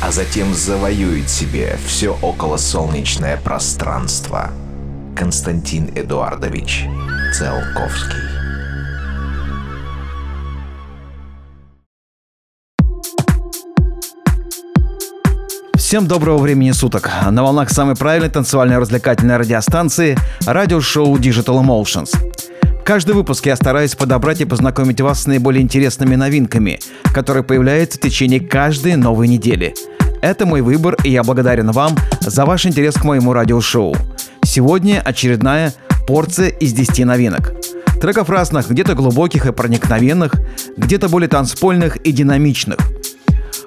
а затем завоюет себе все околосолнечное пространство. Константин Эдуардович Циолковский Всем доброго времени суток. На волнах самой правильной танцевальной развлекательной радиостанции радиошоу Digital Emotions. Каждый выпуск я стараюсь подобрать и познакомить вас с наиболее интересными новинками, которые появляются в течение каждой новой недели. Это мой выбор, и я благодарен вам за ваш интерес к моему радиошоу. Сегодня очередная порция из 10 новинок. Треков разных, где-то глубоких и проникновенных, где-то более танцпольных и динамичных –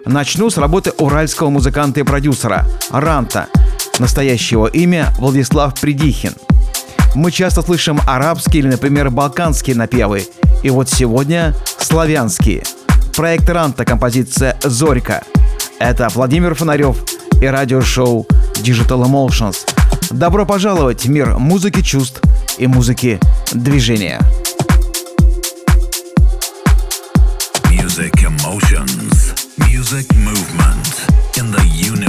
Начну с работы уральского музыканта и продюсера Ранта. Настоящего имя Владислав Придихин. Мы часто слышим арабские или, например, балканские напевы. И вот сегодня славянские. Проект Ранта, композиция «Зорька». Это Владимир Фонарев и радиошоу Digital Emotions. Добро пожаловать в мир музыки чувств и музыки движения. Music Emotions. music movement in the universe.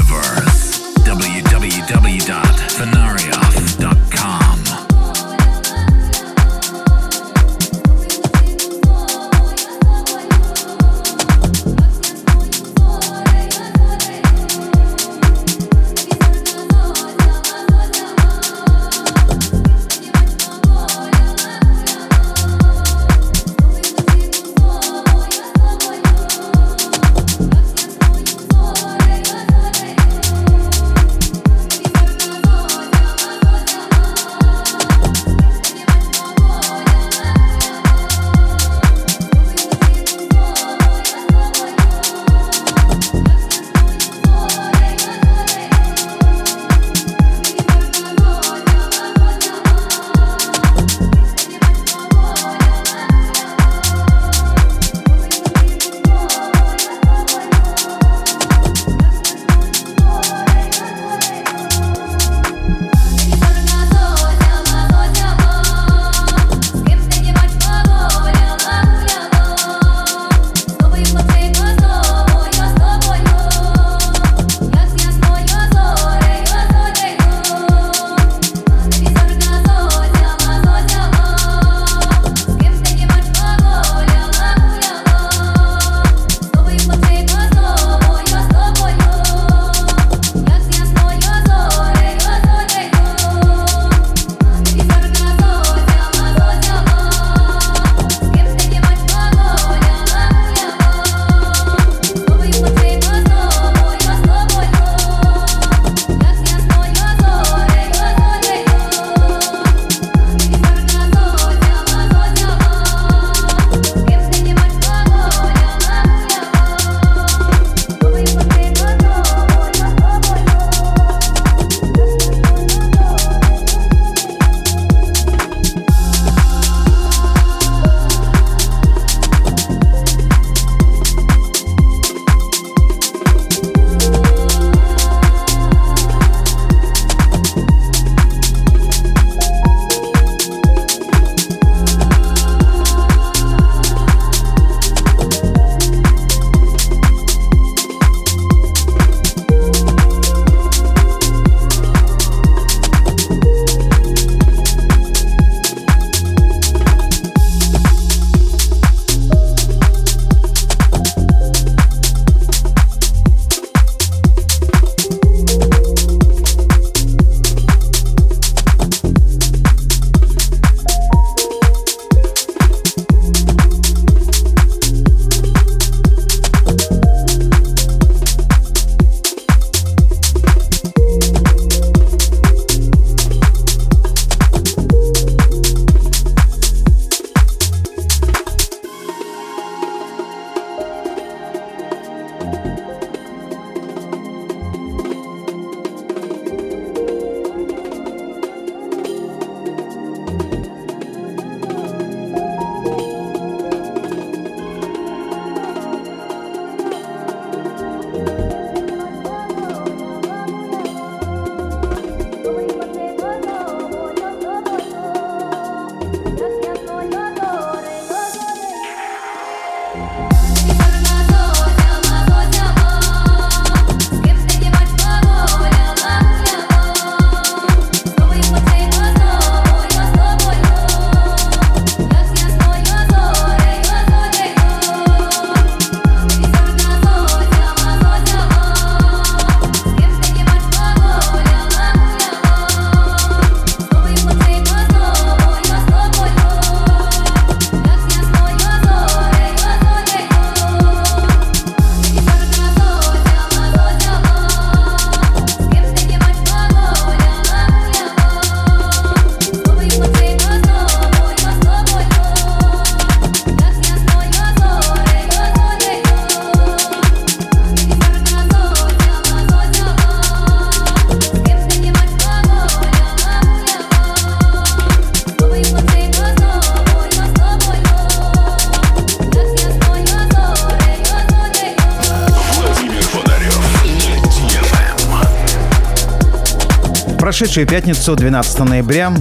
Прошедшую пятницу, 12 ноября,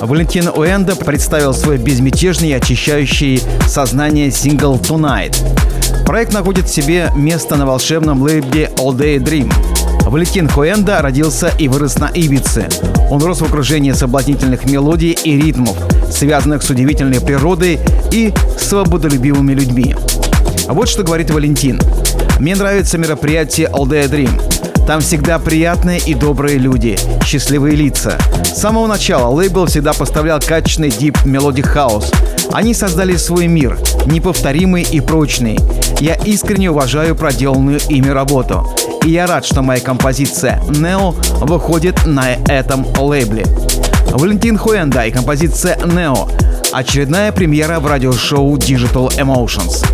Валентин Уэнда представил свой безмятежный и очищающий сознание сингл «Tonight». Проект находит себе место на волшебном лейбле All Day Dream. Валентин Хуэнда родился и вырос на Ибице. Он рос в окружении соблазнительных мелодий и ритмов, связанных с удивительной природой и свободолюбивыми людьми. Вот что говорит Валентин. «Мне нравится мероприятие All Day Dream. Там всегда приятные и добрые люди, счастливые лица. С самого начала лейбл всегда поставлял качественный deep melodic house. Они создали свой мир, неповторимый и прочный. Я искренне уважаю проделанную ими работу. И я рад, что моя композиция «Neo» выходит на этом лейбле. Валентин Хуэнда и композиция «Neo» — очередная премьера в радиошоу Digital Emotions.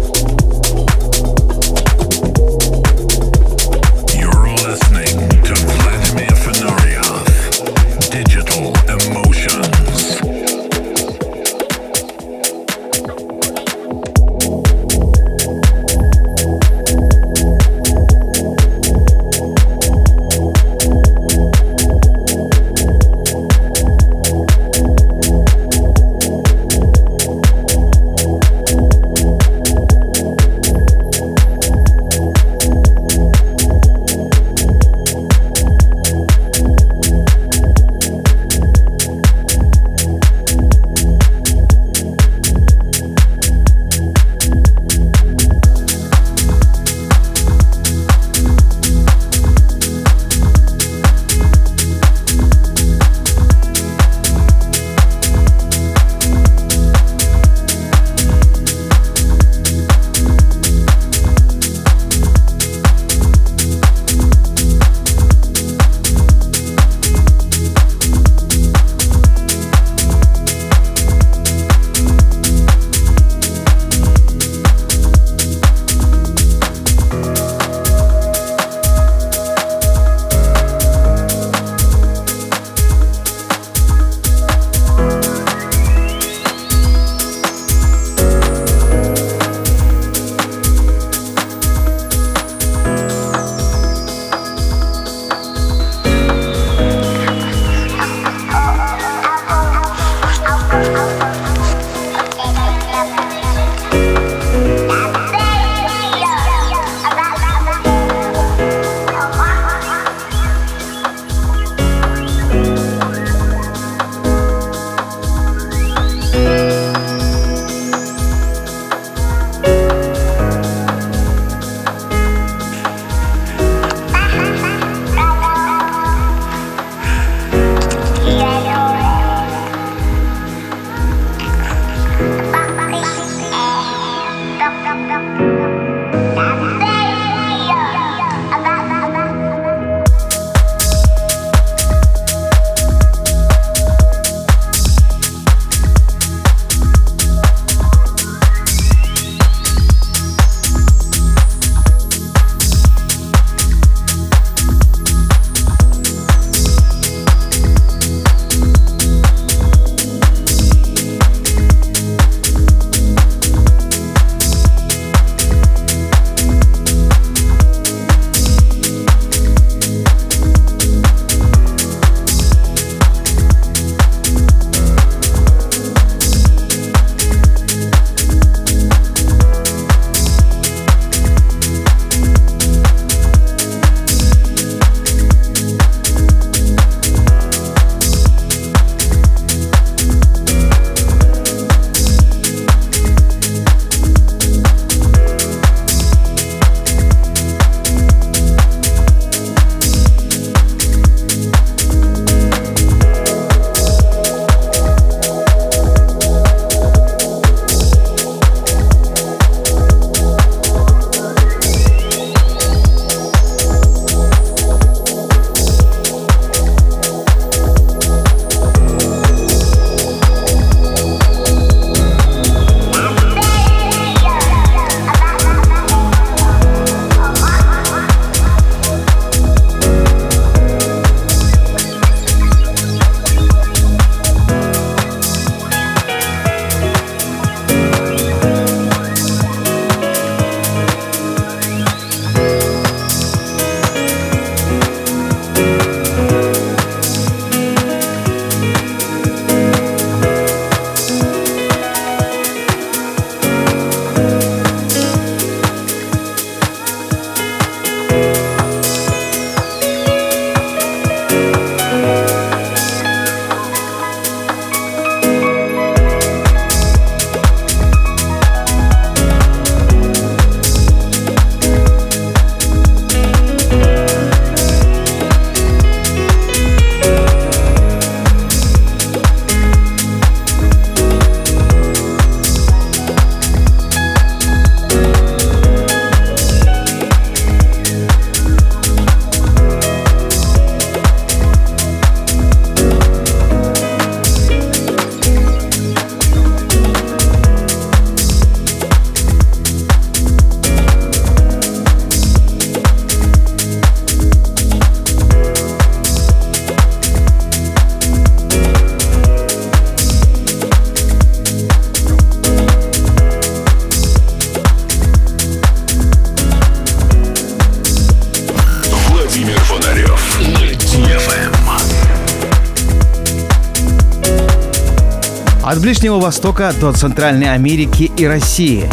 Ближнего Востока до Центральной Америки и России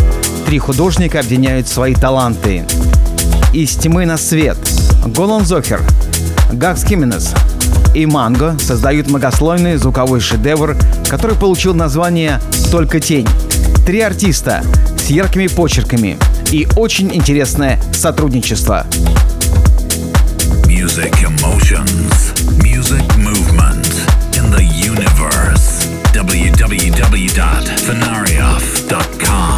три художника объединяют свои таланты. Из тьмы на свет Голан Зохер, Гакс Хименес и Манго создают многослойный звуковой шедевр, который получил название «Только тень». Три артиста с яркими почерками и очень интересное сотрудничество. Music emotions, music movement www.fenarioff.com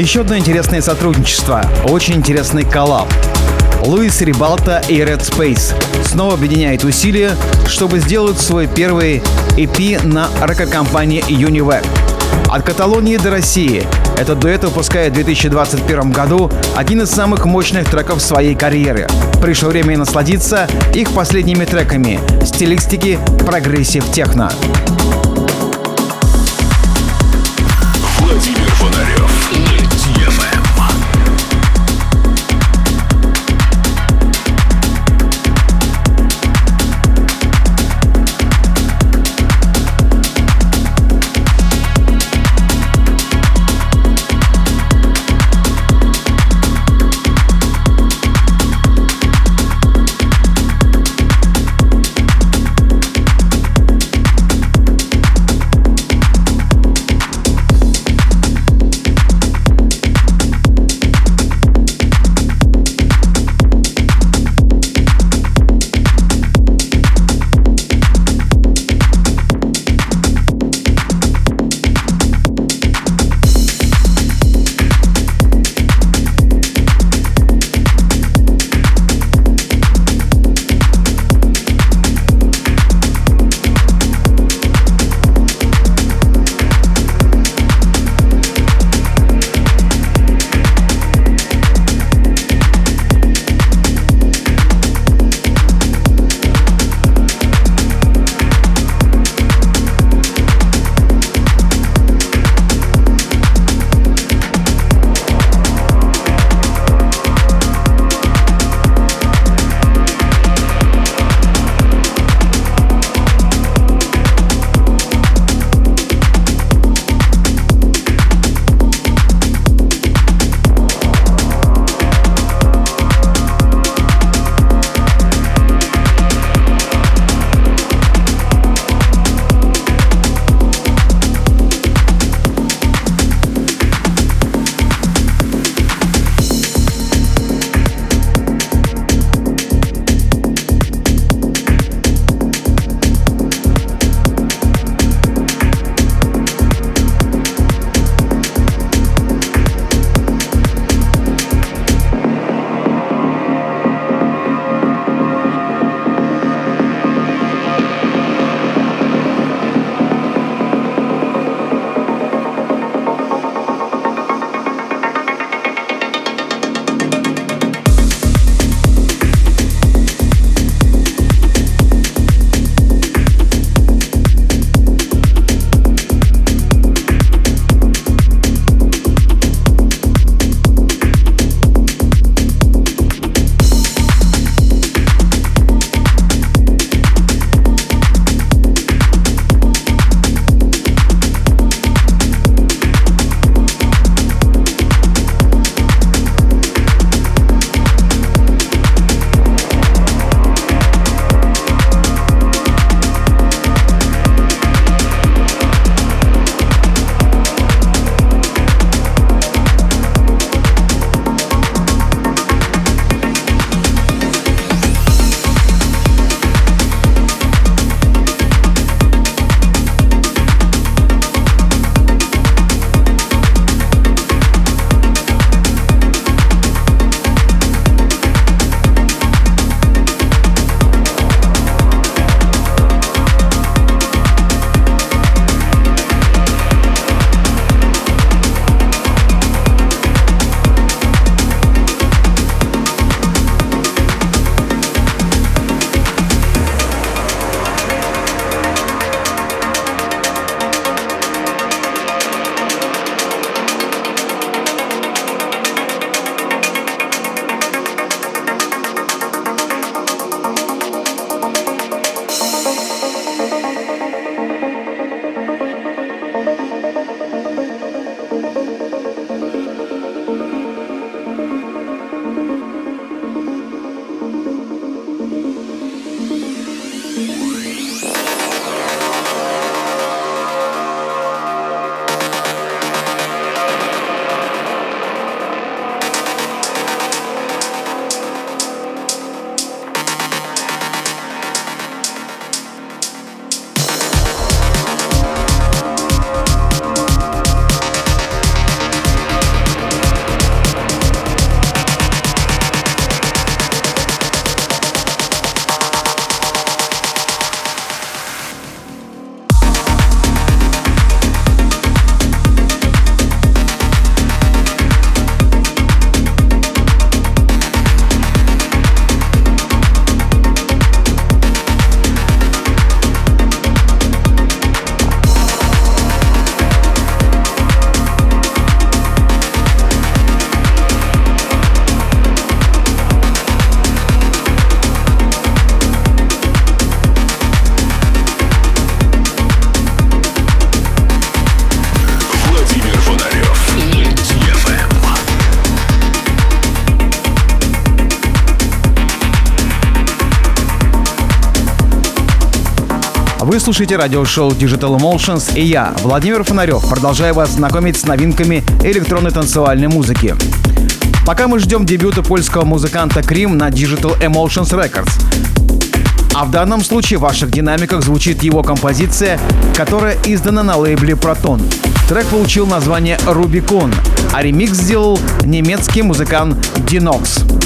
Еще одно интересное сотрудничество, очень интересный коллаб. Луис Рибалта и Red Space снова объединяют усилия, чтобы сделать свой первый EP на рекорд-компании Univac. От Каталонии до России этот дуэт выпускает в 2021 году один из самых мощных треков своей карьеры. Пришло время насладиться их последними треками стилистики progressive techno. Владимир Фонарев. Слушаете радиошоу Digital Emotions и я, Владимир Фонарев, продолжаю вас знакомить с новинками электронной танцевальной музыки. Пока мы ждем дебюта польского музыканта Крим на Digital Emotions Records. А в данном случае в ваших динамиках звучит его композиция, которая издана на лейбле Proton. Трек получил название Rubicon, а ремикс сделал немецкий музыкант Dinox.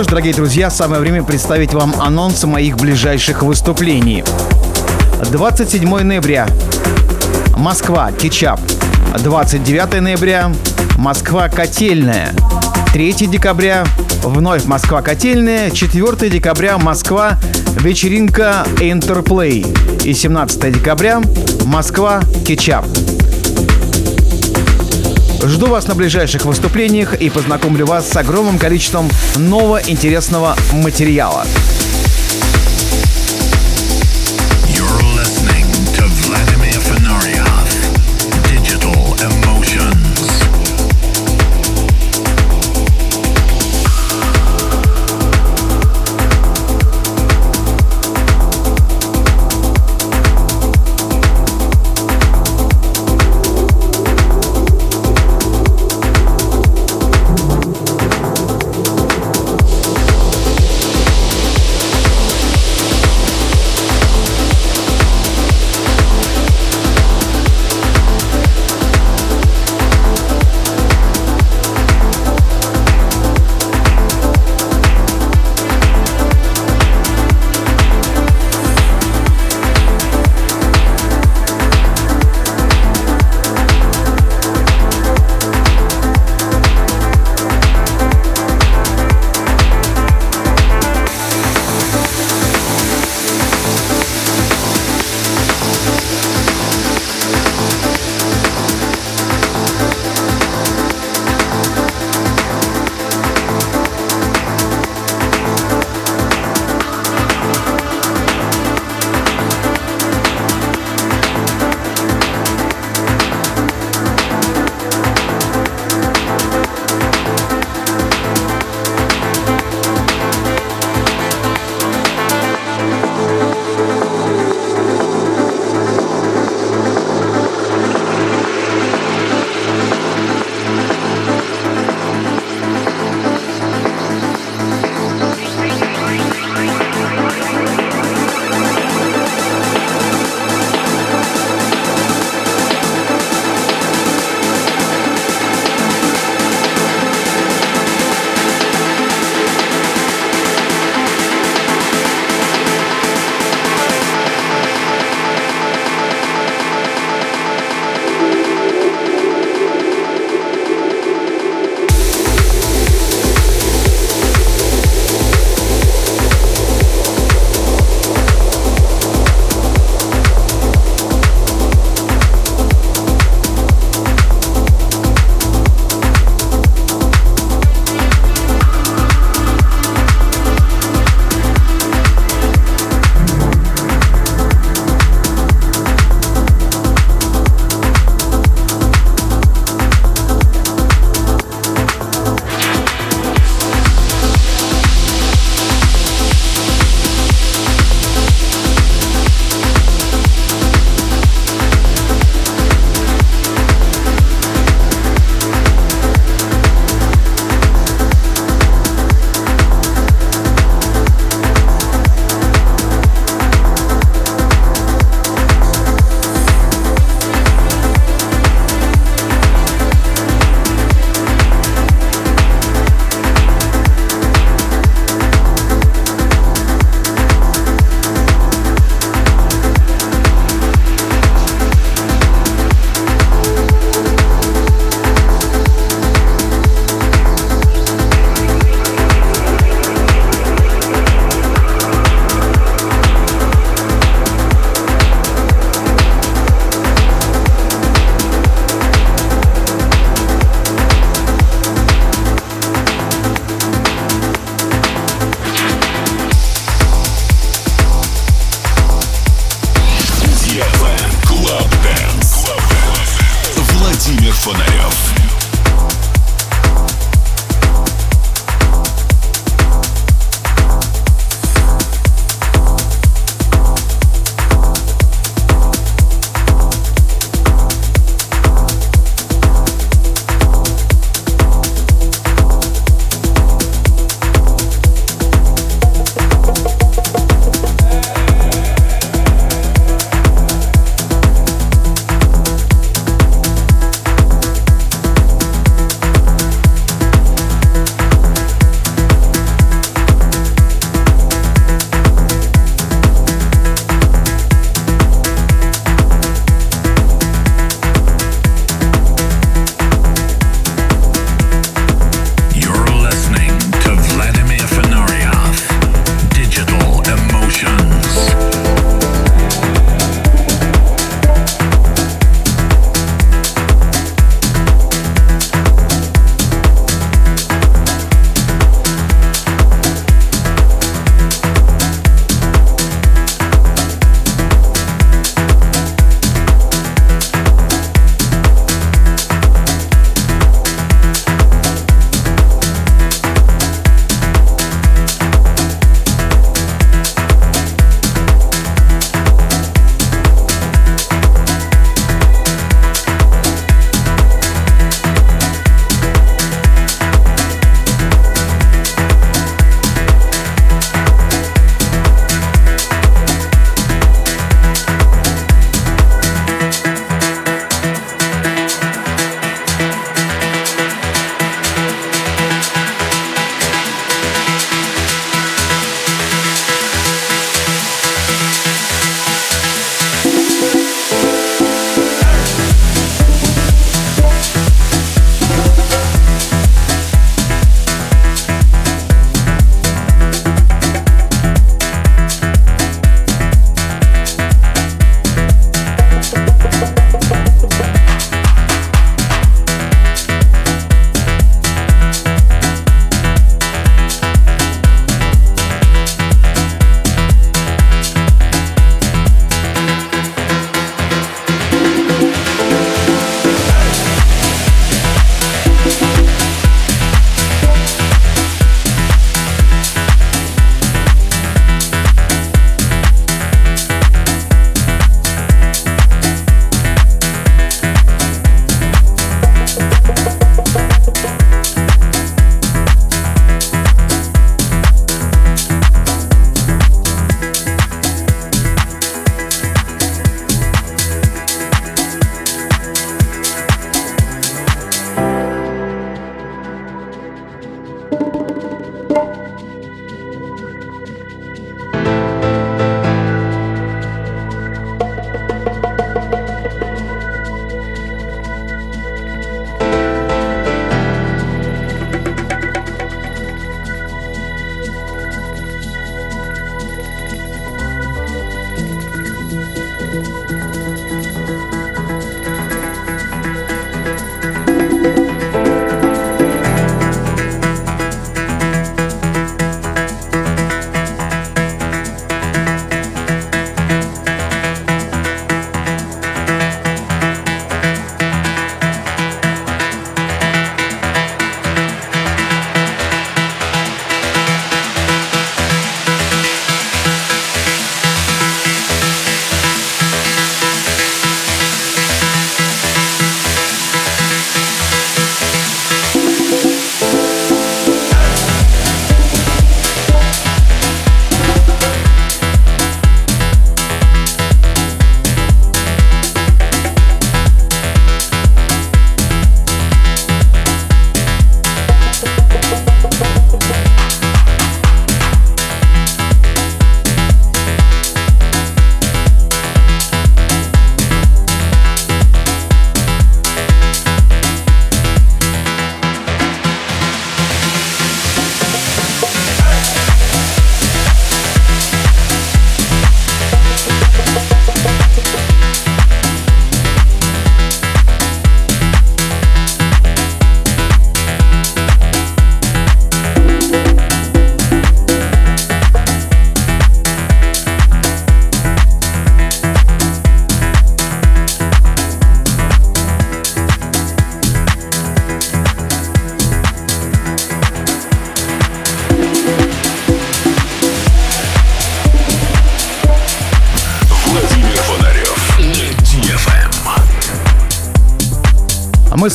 Что ж, дорогие друзья, самое время представить вам анонсы моих ближайших выступлений. 27 ноября. Москва, Кетчап. 29 ноября. Москва, Котельная. 3 декабря. Вновь Москва, Котельная. 4 декабря. Москва, вечеринка Интерплей. И 17 декабря. Москва, Кетчап. Жду вас на ближайших выступлениях и познакомлю вас с огромным количеством нового интересного материала.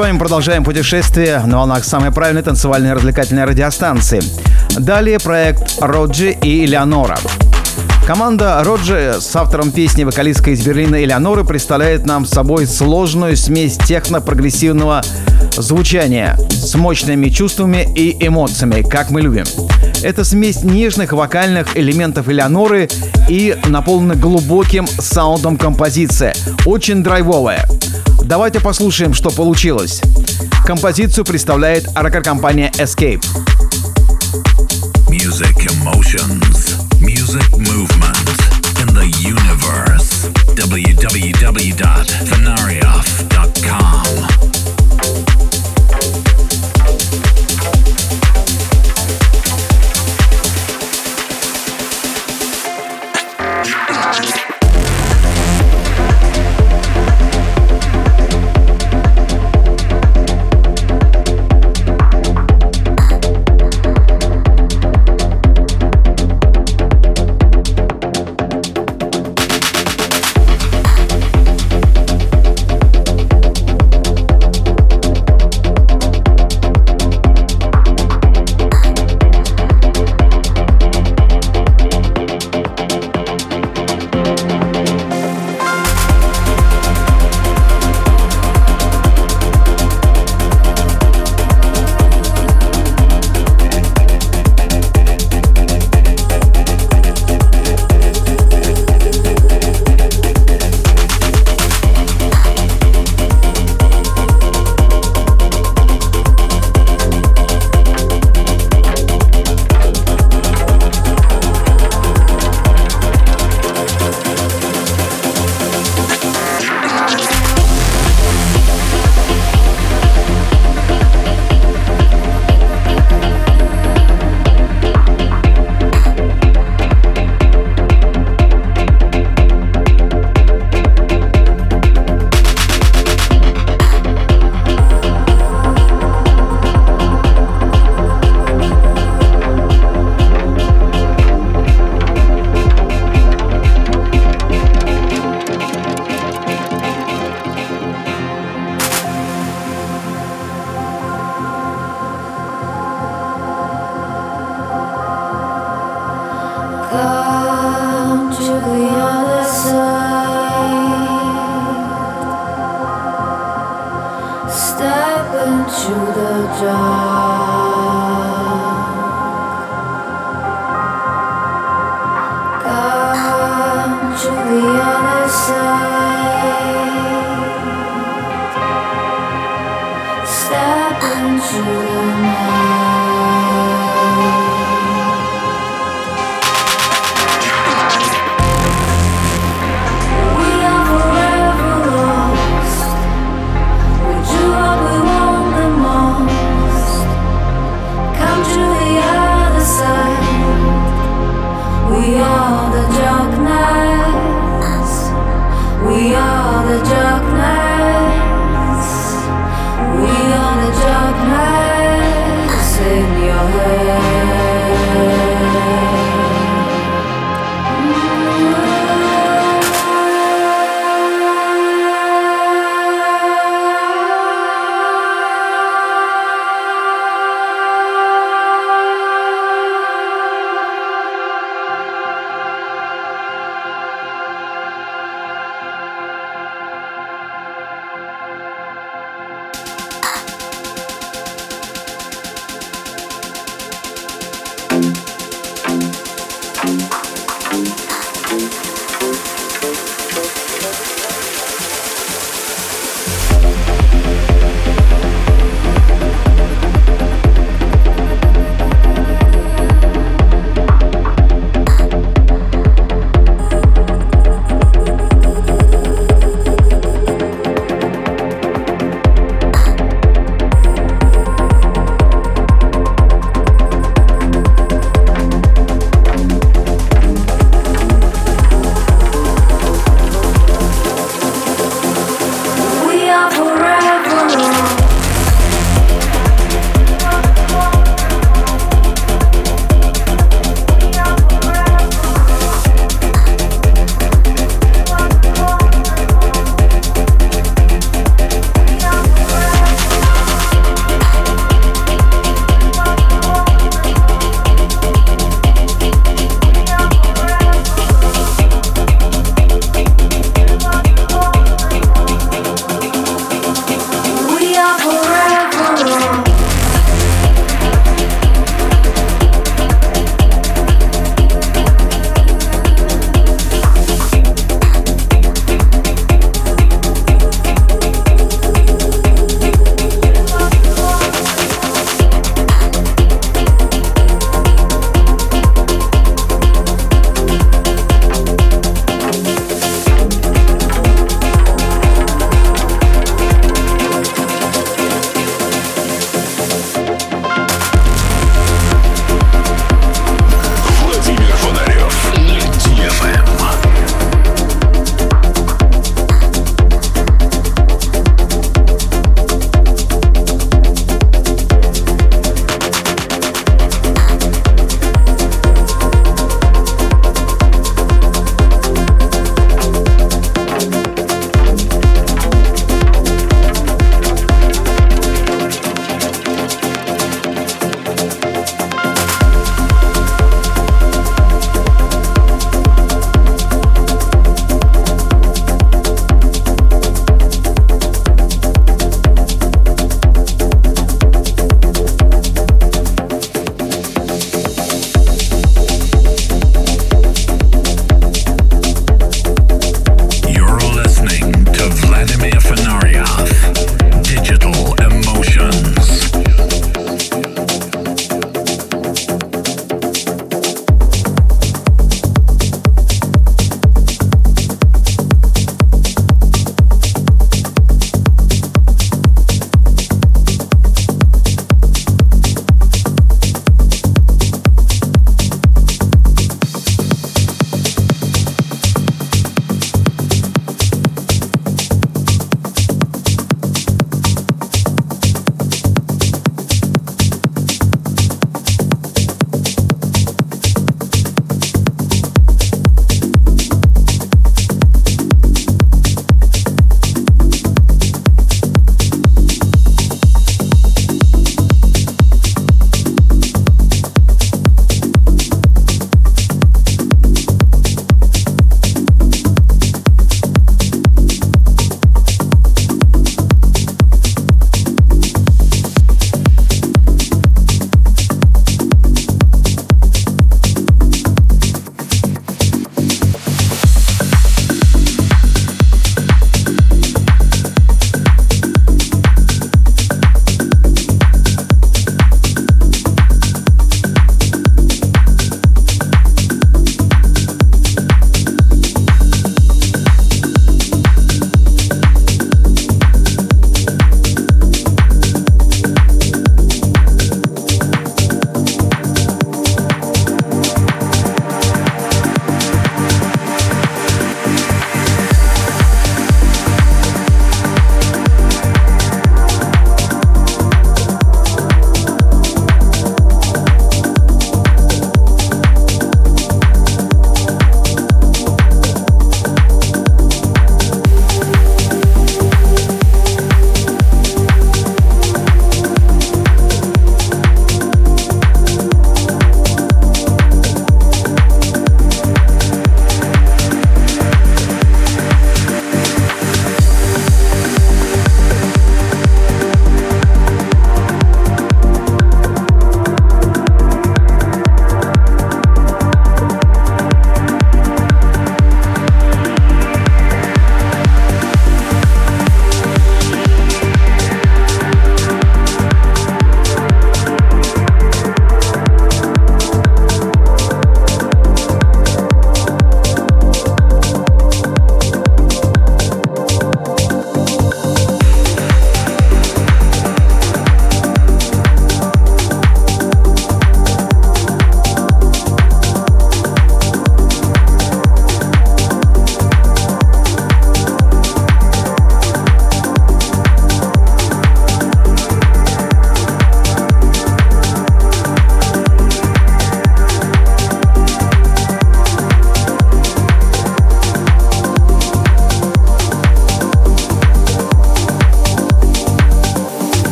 Вами продолжаем путешествие на волнах самой правильной танцевальной развлекательной радиостанции. Далее проект Роджи и Элеонора. Команда Роджи с автором песни вокалистка из Берлина Элеоноры представляет нам собой сложную смесь техно-прогрессивного звучания с мощными чувствами и эмоциями, как мы любим. Это смесь нежных вокальных элементов Элеоноры и наполнена глубоким саундом композиция. Очень драйвовая. Давайте послушаем, что получилось. Композицию представляет рокер-компания Escape. Music emotions, music movement in the universe. www.fenarioff.com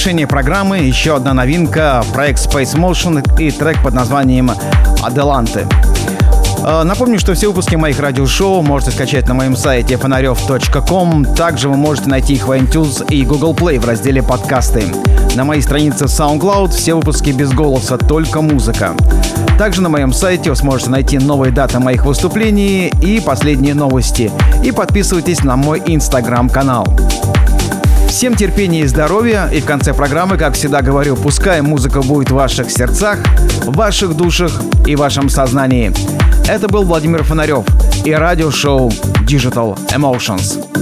Завершении программы еще одна новинка, проект Space Motion и трек под названием «Аделанты». Э, напомню, что все выпуски моих радиошоу можете скачать на моем сайте фонарев.ком. Также вы можете найти их в iTunes и Google Play в разделе «Подкасты». На моей странице SoundCloud все выпуски без голоса, только музыка. Также на моем сайте вы сможете найти новые даты моих выступлений и последние новости. И подписывайтесь на мой инстаграм-канал. Всем терпения и здоровья, и в конце программы, как всегда говорю, пускай музыка будет в ваших сердцах, в ваших душах и вашем сознании. Это был Владимир Фонарев и радиошоу Digital Emotions.